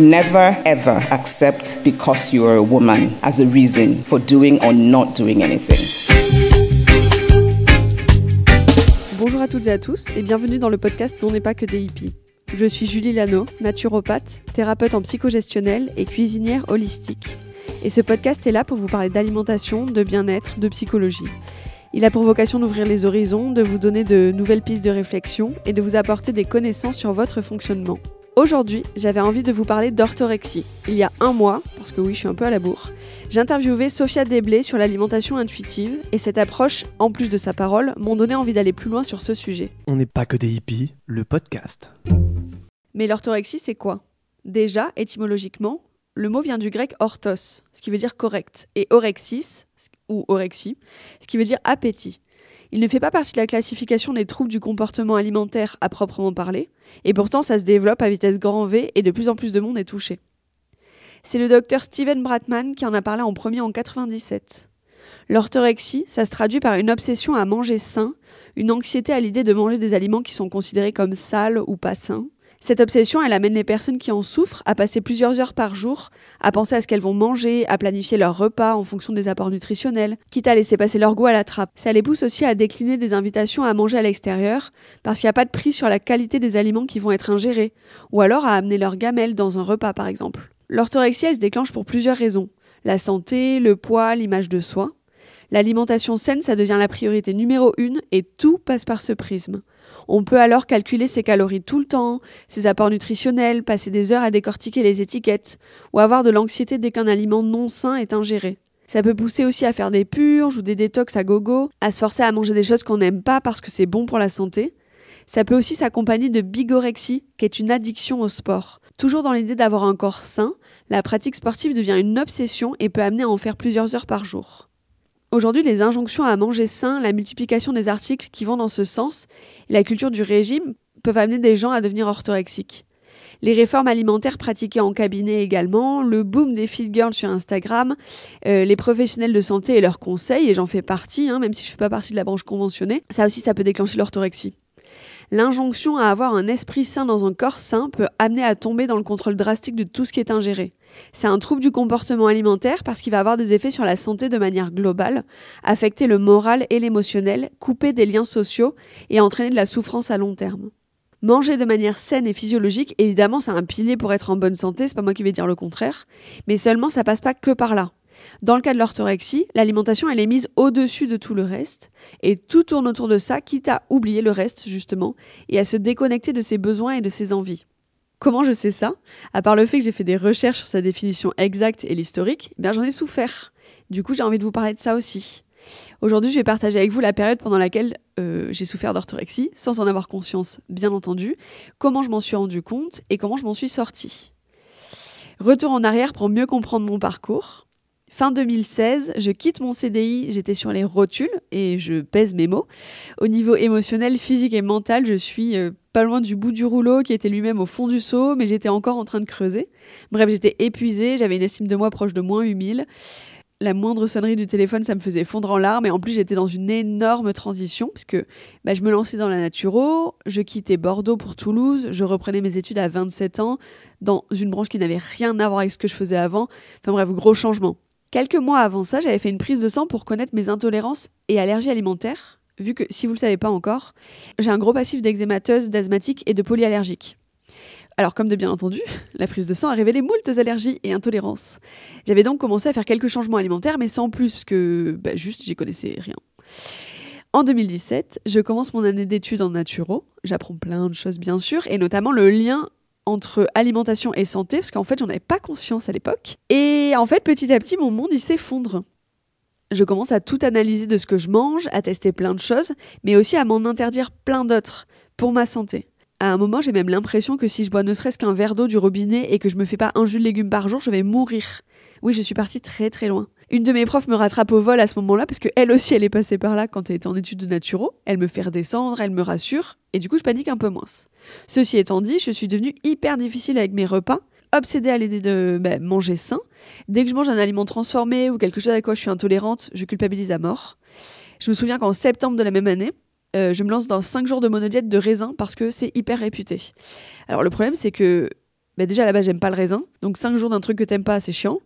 Never ever accept because you are a woman as a reason for doing or not doing anything. Bonjour à toutes et à tous et bienvenue dans le podcast dont n'est pas que des hippies. Je suis Julie Lano, naturopathe, thérapeute en psychogestionnel et cuisinière holistique. Et ce podcast est là pour vous parler d'alimentation, de bien-être, de psychologie. Il a pour vocation d'ouvrir les horizons, de vous donner de nouvelles pistes de réflexion et de vous apporter des connaissances sur votre fonctionnement. Aujourd'hui, j'avais envie de vous parler d'orthorexie. Il y a un mois, parce que oui, je suis un peu à la bourre, j'ai interviewé Sophia Desblés sur l'alimentation intuitive et cette approche, en plus de sa parole, m'ont donné envie d'aller plus loin sur ce sujet. On n'est pas que des hippies. Le podcast. Mais l'orthorexie, c'est quoi? Déjà, étymologiquement, le mot vient du grec orthos, ce qui veut dire correct, et orexis, ou orexie, ce qui veut dire appétit. Il ne fait pas partie de la classification des troubles du comportement alimentaire à proprement parler, et pourtant ça se développe à vitesse grand V et de plus en plus de monde est touché. C'est le docteur Steven Bratman qui en a parlé en premier en 97. L'orthorexie, ça se traduit par une obsession à manger sain, une anxiété à l'idée de manger des aliments qui sont considérés comme sales ou pas sains, cette obsession, elle amène les personnes qui en souffrent à passer plusieurs heures par jour, à penser à ce qu'elles vont manger, à planifier leur repas en fonction des apports nutritionnels, quitte à laisser passer leur goût à la trappe. Ça les pousse aussi à décliner des invitations à manger à l'extérieur, parce qu'il n'y a pas de prix sur la qualité des aliments qui vont être ingérés, ou alors à amener leur gamelle dans un repas par exemple. L'orthorexie, elle se déclenche pour plusieurs raisons. La santé, le poids, l'image de soi. L'alimentation saine, ça devient la priorité numéro une et tout passe par ce prisme. On peut alors calculer ses calories tout le temps, ses apports nutritionnels, passer des heures à décortiquer les étiquettes, ou avoir de l'anxiété dès qu'un aliment non sain est ingéré. Ça peut pousser aussi à faire des purges ou des détox à gogo, à se forcer à manger des choses qu'on n'aime pas parce que c'est bon pour la santé. Ça peut aussi s'accompagner de bigorexie, qui est une addiction au sport. Toujours dans l'idée d'avoir un corps sain, la pratique sportive devient une obsession et peut amener à en faire plusieurs heures par jour. Aujourd'hui, les injonctions à manger sain, la multiplication des articles qui vont dans ce sens, et la culture du régime peuvent amener des gens à devenir orthorexiques. Les réformes alimentaires pratiquées en cabinet également, le boom des feed girls sur Instagram, euh, les professionnels de santé et leurs conseils, et j'en fais partie, hein, même si je ne fais pas partie de la branche conventionnée, ça aussi ça peut déclencher l'orthorexie. L'injonction à avoir un esprit sain dans un corps sain peut amener à tomber dans le contrôle drastique de tout ce qui est ingéré. C'est un trouble du comportement alimentaire parce qu'il va avoir des effets sur la santé de manière globale, affecter le moral et l'émotionnel, couper des liens sociaux et entraîner de la souffrance à long terme. Manger de manière saine et physiologique, évidemment, c'est un pilier pour être en bonne santé, c'est pas moi qui vais dire le contraire, mais seulement ça passe pas que par là. Dans le cas de l'orthorexie, l'alimentation elle est mise au-dessus de tout le reste et tout tourne autour de ça, quitte à oublier le reste justement et à se déconnecter de ses besoins et de ses envies. Comment je sais ça? À part le fait que j'ai fait des recherches sur sa définition exacte et l'historique, eh bien j'en ai souffert. Du coup, j'ai envie de vous parler de ça aussi. Aujourd'hui, je vais partager avec vous la période pendant laquelle euh, j'ai souffert d'orthorexie, sans en avoir conscience, bien entendu, comment je m'en suis rendu compte et comment je m'en suis sortie. Retour en arrière pour mieux comprendre mon parcours. Fin 2016, je quitte mon CDI, j'étais sur les rotules et je pèse mes mots. Au niveau émotionnel, physique et mental, je suis euh, pas loin du bout du rouleau qui était lui-même au fond du seau, mais j'étais encore en train de creuser. Bref, j'étais épuisée, j'avais une estime de moi proche de moins 8000. La moindre sonnerie du téléphone, ça me faisait fondre en larmes. Et en plus, j'étais dans une énorme transition, puisque bah, je me lançais dans la naturo, je quittais Bordeaux pour Toulouse, je reprenais mes études à 27 ans, dans une branche qui n'avait rien à voir avec ce que je faisais avant. Enfin bref, gros changement. Quelques mois avant ça, j'avais fait une prise de sang pour connaître mes intolérances et allergies alimentaires, vu que, si vous ne le savez pas encore, j'ai un gros passif d'eczémateuse, d'asthmatique et de polyallergique. Alors, comme de bien entendu, la prise de sang a révélé moultes allergies et intolérances. J'avais donc commencé à faire quelques changements alimentaires, mais sans plus, parce que bah, juste, j'y connaissais rien. En 2017, je commence mon année d'études en naturo. J'apprends plein de choses, bien sûr, et notamment le lien entre alimentation et santé, parce qu'en fait, j'en avais pas conscience à l'époque. Et en fait, petit à petit, mon monde, il s'effondre. Je commence à tout analyser de ce que je mange, à tester plein de choses, mais aussi à m'en interdire plein d'autres pour ma santé. À un moment, j'ai même l'impression que si je bois ne serait-ce qu'un verre d'eau du robinet et que je me fais pas un jus de légumes par jour, je vais mourir. Oui, je suis partie très très loin. Une de mes profs me rattrape au vol à ce moment-là parce qu'elle aussi, elle est passée par là quand elle était en études de naturo. Elle me fait redescendre, elle me rassure et du coup, je panique un peu moins. Ceci étant dit, je suis devenue hyper difficile avec mes repas obsédée à l'idée de bah, manger sain. Dès que je mange un aliment transformé ou quelque chose à quoi je suis intolérante, je culpabilise à mort. Je me souviens qu'en septembre de la même année, euh, je me lance dans 5 jours de monodiète de raisin parce que c'est hyper réputé. Alors le problème, c'est que bah, déjà à la base, j'aime pas le raisin. Donc 5 jours d'un truc que t'aimes pas, c'est chiant.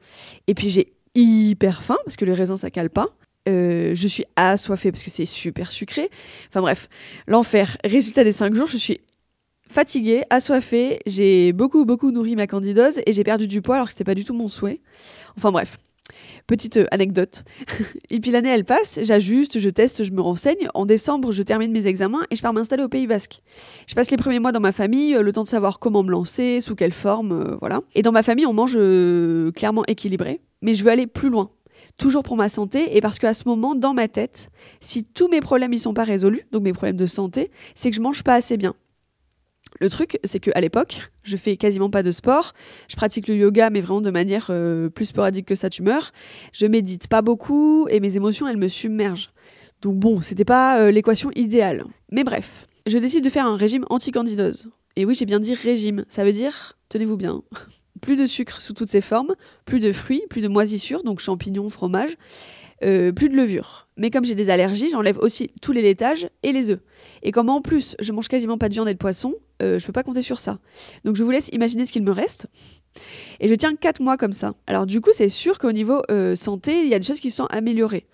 Et puis j'ai hyper faim parce que le raisin, ça cale pas. Euh, je suis assoiffée parce que c'est super sucré. Enfin bref, l'enfer. Résultat des 5 jours, je suis fatiguée, assoiffée, j'ai beaucoup beaucoup nourri ma candidose et j'ai perdu du poids alors que c'était pas du tout mon souhait. Enfin bref, petite euh, anecdote. et puis l'année elle passe, j'ajuste, je teste, je me renseigne. En décembre, je termine mes examens et je pars m'installer au Pays Basque. Je passe les premiers mois dans ma famille, euh, le temps de savoir comment me lancer, sous quelle forme, euh, voilà. Et dans ma famille, on mange clairement équilibré, mais je veux aller plus loin. Toujours pour ma santé et parce qu'à ce moment, dans ma tête, si tous mes problèmes ils sont pas résolus, donc mes problèmes de santé, c'est que je mange pas assez bien. Le truc, c'est qu'à l'époque, je fais quasiment pas de sport. Je pratique le yoga, mais vraiment de manière euh, plus sporadique que ça, tu meurs. Je médite pas beaucoup et mes émotions, elles me submergent. Donc bon, c'était pas euh, l'équation idéale. Mais bref, je décide de faire un régime anti-candidose. Et oui, j'ai bien dit régime. Ça veut dire, tenez-vous bien, plus de sucre sous toutes ses formes, plus de fruits, plus de moisissures, donc champignons, fromage, euh, plus de levure. Mais comme j'ai des allergies, j'enlève aussi tous les laitages et les œufs. Et comme en plus, je mange quasiment pas de viande et de poisson, euh, je peux pas compter sur ça. Donc je vous laisse imaginer ce qu'il me reste. Et je tiens 4 mois comme ça. Alors du coup, c'est sûr qu'au niveau euh, santé, il y a des choses qui sont améliorées.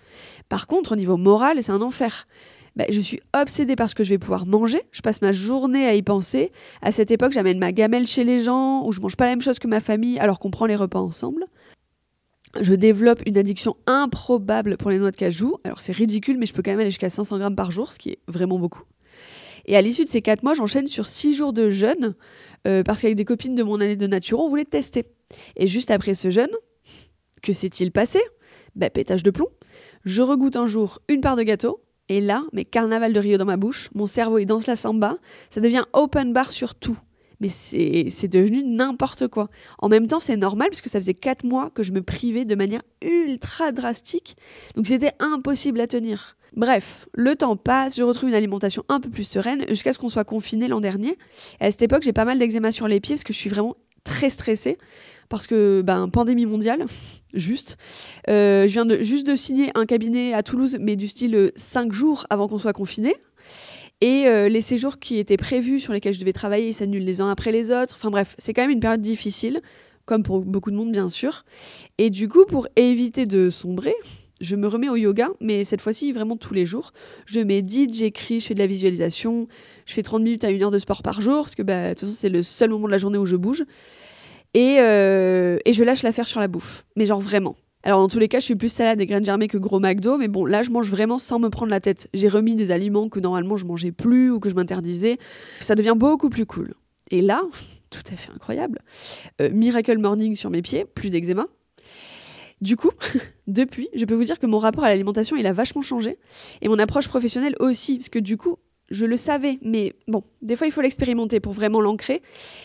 Par contre, au niveau moral, c'est un enfer. Bah, je suis obsédée par ce que je vais pouvoir manger. Je passe ma journée à y penser. À cette époque, j'amène ma gamelle chez les gens, où je mange pas la même chose que ma famille, alors qu'on prend les repas ensemble. Je développe une addiction improbable pour les noix de cajou. Alors c'est ridicule, mais je peux quand même aller jusqu'à 500 grammes par jour, ce qui est vraiment beaucoup. Et à l'issue de ces 4 mois, j'enchaîne sur 6 jours de jeûne, euh, parce qu'avec des copines de mon année de nature, on voulait tester. Et juste après ce jeûne, que s'est-il passé? Bah pétage de plomb. Je regoute un jour une part de gâteau, et là, mais carnaval de Rio dans ma bouche, mon cerveau il danse la samba, ça devient open bar sur tout. Mais c'est c'est devenu n'importe quoi. En même temps, c'est normal parce que ça faisait 4 mois que je me privais de manière ultra drastique. Donc c'était impossible à tenir. Bref, le temps passe, je retrouve une alimentation un peu plus sereine jusqu'à ce qu'on soit confiné l'an dernier. Et à cette époque, j'ai pas mal d'eczéma sur les pieds parce que je suis vraiment très stressée parce que ben pandémie mondiale juste. Euh, je viens de juste de signer un cabinet à Toulouse mais du style 5 jours avant qu'on soit confiné et euh, les séjours qui étaient prévus sur lesquels je devais travailler ils s'annulent les uns après les autres. Enfin bref c'est quand même une période difficile comme pour beaucoup de monde bien sûr. Et du coup pour éviter de sombrer je me remets au yoga, mais cette fois-ci vraiment tous les jours. Je médite, j'écris, je fais de la visualisation, je fais 30 minutes à une heure de sport par jour, parce que bah, de toute façon c'est le seul moment de la journée où je bouge. Et, euh, et je lâche l'affaire sur la bouffe. Mais genre vraiment. Alors dans tous les cas, je suis plus salade et graines germées que gros McDo, mais bon, là je mange vraiment sans me prendre la tête. J'ai remis des aliments que normalement je mangeais plus ou que je m'interdisais. Ça devient beaucoup plus cool. Et là, tout à fait incroyable, euh, Miracle Morning sur mes pieds, plus d'eczéma. Du coup, depuis, je peux vous dire que mon rapport à l'alimentation, il a vachement changé. Et mon approche professionnelle aussi, parce que du coup, je le savais, mais bon, des fois, il faut l'expérimenter pour vraiment l'ancrer.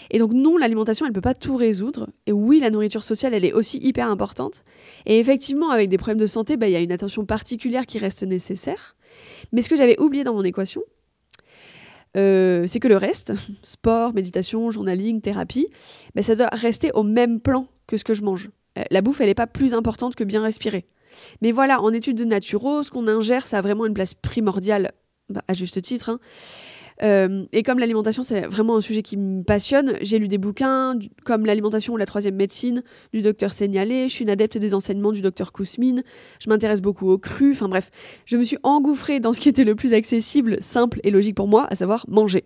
Et donc, non, l'alimentation, elle peut pas tout résoudre. Et oui, la nourriture sociale, elle est aussi hyper importante. Et effectivement, avec des problèmes de santé, bah, il y a une attention particulière qui reste nécessaire. Mais ce que j'avais oublié dans mon équation, euh, c'est que le reste, sport, méditation, journaling, thérapie, bah, ça doit rester au même plan que ce que je mange. Euh, la bouffe, elle n'est pas plus importante que bien respirer. Mais voilà, en études de naturo, ce qu'on ingère, ça a vraiment une place primordiale, bah, à juste titre. hein. Euh, et comme l'alimentation, c'est vraiment un sujet qui me passionne, j'ai lu des bouquins comme L'alimentation ou la troisième médecine du docteur Seignalé, je suis une adepte des enseignements du docteur Kousmine, je m'intéresse beaucoup aux crus, enfin bref, je me suis engouffrée dans ce qui était le plus accessible, simple et logique pour moi, à savoir manger.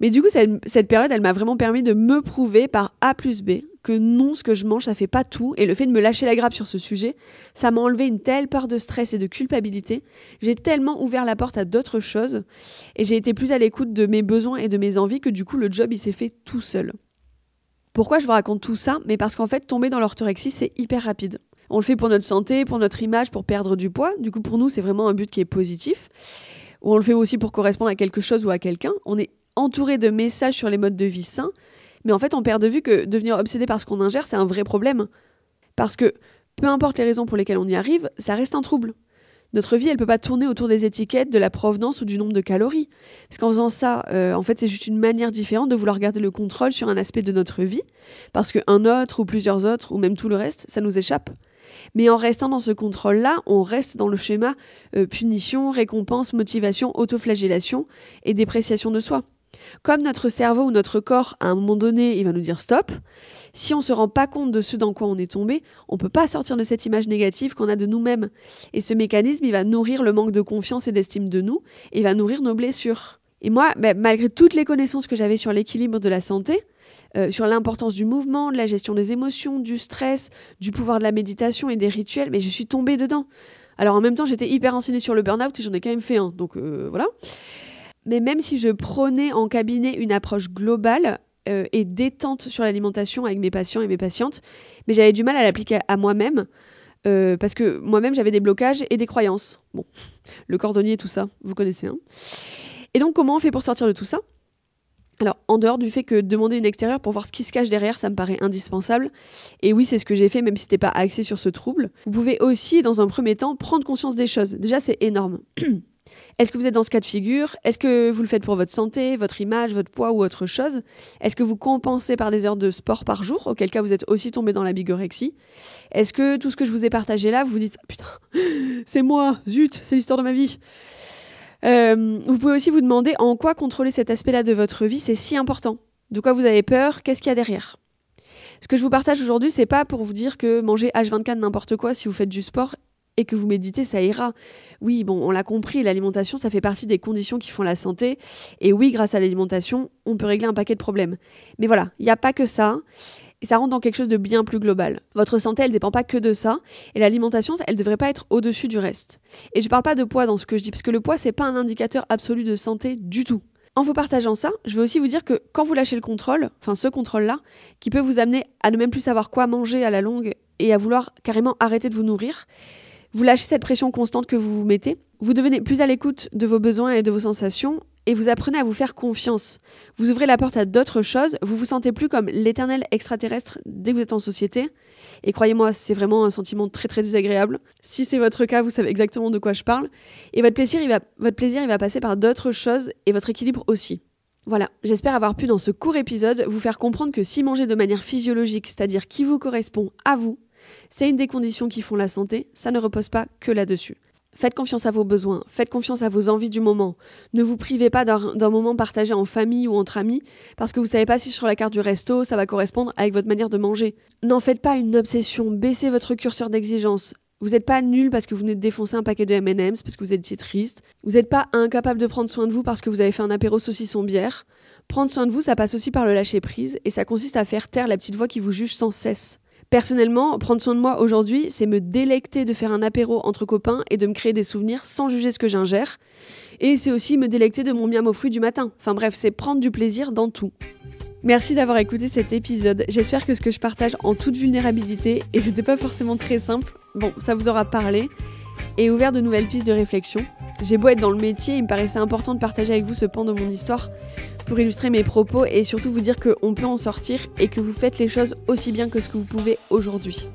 Mais du coup, cette, période, elle m'a vraiment permis de me prouver par A plus B que non, ce que je mange, ça fait pas tout. Et le fait de me lâcher la grappe sur ce sujet, ça m'a enlevé une telle part de stress et de culpabilité. J'ai tellement ouvert la porte à d'autres choses. Et j'ai été plus à l'écoute de mes besoins et de mes envies que du coup, le job, il s'est fait tout seul. Pourquoi je vous raconte tout ça? Mais parce qu'en fait, tomber dans l'orthorexie, c'est hyper rapide. On le fait pour notre santé, pour notre image, pour perdre du poids. Du coup, pour nous, c'est vraiment un but qui est positif. Ou on le fait aussi pour correspondre à quelque chose ou à quelqu'un. On est entouré de messages sur les modes de vie sains, mais en fait on perd de vue que devenir obsédé par ce qu'on ingère, c'est un vrai problème. Parce que peu importe les raisons pour lesquelles on y arrive, ça reste un trouble. Notre vie, elle peut pas tourner autour des étiquettes, de la provenance ou du nombre de calories. Parce qu'en faisant ça, euh, en fait, c'est juste une manière différente de vouloir garder le contrôle sur un aspect de notre vie, parce qu'un autre ou plusieurs autres, ou même tout le reste, ça nous échappe. Mais en restant dans ce contrôle-là, on reste dans le schéma euh, punition, récompense, motivation, autoflagellation et dépréciation de soi. Comme notre cerveau ou notre corps, à un moment donné, il va nous dire stop, si on ne se rend pas compte de ce dans quoi on est tombé, on ne peut pas sortir de cette image négative qu'on a de nous-mêmes. Et ce mécanisme, il va nourrir le manque de confiance et d'estime de nous, et il va nourrir nos blessures. Et moi, bah, malgré toutes les connaissances que j'avais sur l'équilibre de la santé, euh, sur l'importance du mouvement, de la gestion des émotions, du stress, du pouvoir de la méditation et des rituels, mais je suis tombée dedans. Alors en même temps, j'étais hyper renseignée sur le burn-out et j'en ai quand même fait un, donc euh, voilà. Mais même si je prônais en cabinet une approche globale euh, et détente sur l'alimentation avec mes patients et mes patientes, mais j'avais du mal à l'appliquer à moi-même. euh, parce que moi-même j'avais des blocages et des croyances. Bon, le cordonnier, tout ça, vous connaissez. Hein et donc comment on fait pour sortir de tout ça? Alors, en dehors du fait que demander une extérieure pour voir ce qui se cache derrière, ça me paraît indispensable. Et oui, c'est ce que j'ai fait, même si c'était pas axé sur ce trouble. Vous pouvez aussi, dans un premier temps, prendre conscience des choses. Déjà, c'est énorme. Est-ce que vous êtes dans ce cas de figure? Est-ce que vous le faites pour votre santé, votre image, votre poids ou autre chose? Est-ce que vous compensez par des heures de sport par jour? Auquel cas, vous êtes aussi tombé dans la bigorexie. Est-ce que tout ce que je vous ai partagé là, vous vous dites Putain, c'est moi, zut, c'est l'histoire de ma vie. Euh, vous pouvez aussi vous demander en quoi contrôler cet aspect-là de votre vie, c'est si important. De quoi vous avez peur? Qu'est-ce qu'il y a derrière? Ce que je vous partage aujourd'hui, c'est pas pour vous dire que manger H24 n'importe quoi si vous faites du sport que vous méditez, ça ira. Oui, bon, on l'a compris, l'alimentation, ça fait partie des conditions qui font la santé. Et oui, grâce à l'alimentation, on peut régler un paquet de problèmes. Mais voilà, il n'y a pas que ça. Ça rentre dans quelque chose de bien plus global. Votre santé, elle dépend pas que de ça, et l'alimentation, elle devrait pas être au-dessus du reste. Et je parle pas de poids dans ce que je dis, parce que le poids, c'est pas un indicateur absolu de santé du tout. En vous partageant ça, je vais aussi vous dire que quand vous lâchez le contrôle, enfin ce contrôle-là, qui peut vous amener à ne même plus savoir quoi manger à la longue et à vouloir carrément arrêter de vous nourrir, vous lâchez cette pression constante que vous vous mettez, vous devenez plus à l'écoute de vos besoins et de vos sensations, et vous apprenez à vous faire confiance. Vous ouvrez la porte à d'autres choses, vous vous sentez plus comme l'éternel extraterrestre dès que vous êtes en société. Et croyez-moi, c'est vraiment un sentiment très très désagréable. Si c'est votre cas, vous savez exactement de quoi je parle. Et votre plaisir, il va, votre plaisir, il va passer par d'autres choses et votre équilibre aussi. Voilà, j'espère avoir pu dans ce court épisode vous faire comprendre que si manger de manière physiologique, c'est-à-dire qui vous correspond à vous, c'est une des conditions qui font la santé, ça ne repose pas que là-dessus. Faites confiance à vos besoins, faites confiance à vos envies du moment. Ne vous privez pas d'un moment partagé en famille ou entre amis parce que vous savez pas si sur la carte du resto ça va correspondre avec votre manière de manger. N'en faites pas une obsession, baissez votre curseur d'exigence. Vous n'êtes pas nul parce que vous venez de défoncer un paquet de M&M's parce que vous étiez triste. Vous n'êtes pas incapable de prendre soin de vous parce que vous avez fait un apéro saucisson bière. Prendre soin de vous, ça passe aussi par le lâcher prise et ça consiste à faire taire la petite voix qui vous juge sans cesse. Personnellement, prendre soin de moi aujourd'hui, c'est me délecter de faire un apéro entre copains et de me créer des souvenirs sans juger ce que j'ingère. Et c'est aussi me délecter de mon miam aux fruits du matin. Enfin bref, c'est prendre du plaisir dans tout. Merci d'avoir écouté cet épisode. J'espère que ce que je partage en toute vulnérabilité, et c'était pas forcément très simple, bon, ça vous aura parlé et ouvert de nouvelles pistes de réflexion. J'ai beau être dans le métier, il me paraissait important de partager avec vous ce pan de mon histoire pour illustrer mes propos et surtout vous dire qu'on peut en sortir et que vous faites les choses aussi bien que ce que vous pouvez aujourd'hui.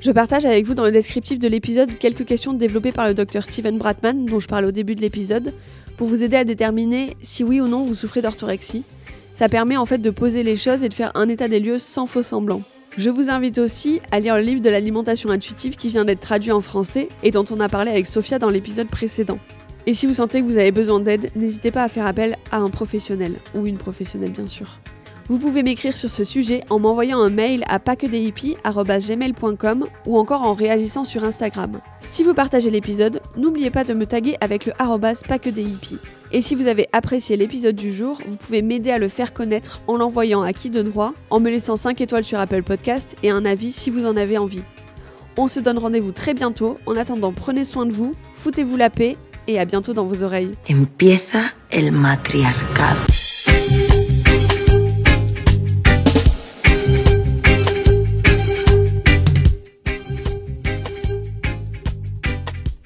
Je partage avec vous dans le descriptif de l'épisode quelques questions développées par le docteur Steven Bratman, dont je parle au début de l'épisode, pour vous aider à déterminer si oui ou non vous souffrez d'orthorexie. Ça permet en fait de poser les choses et de faire un état des lieux sans faux semblant. Je vous invite aussi à lire le livre de l'alimentation intuitive qui vient d'être traduit en français et dont on a parlé avec Sophia dans l'épisode précédent. Et si vous sentez que vous avez besoin d'aide, n'hésitez pas à faire appel à un professionnel, ou une professionnelle bien sûr. Vous pouvez m'écrire sur ce sujet en m'envoyant un mail à paquedehippies.com ou encore en réagissant sur Instagram. Si vous partagez l'épisode, n'oubliez pas de me taguer avec le arrobas. Et si vous avez apprécié l'épisode du jour, vous pouvez m'aider à le faire connaître en l'envoyant à qui de droit, en me laissant 5 étoiles sur Apple Podcast et un avis si vous en avez envie. On se donne rendez-vous très bientôt. En attendant, prenez soin de vous, foutez-vous la paix et à bientôt dans vos oreilles. Empieza el matriarcado.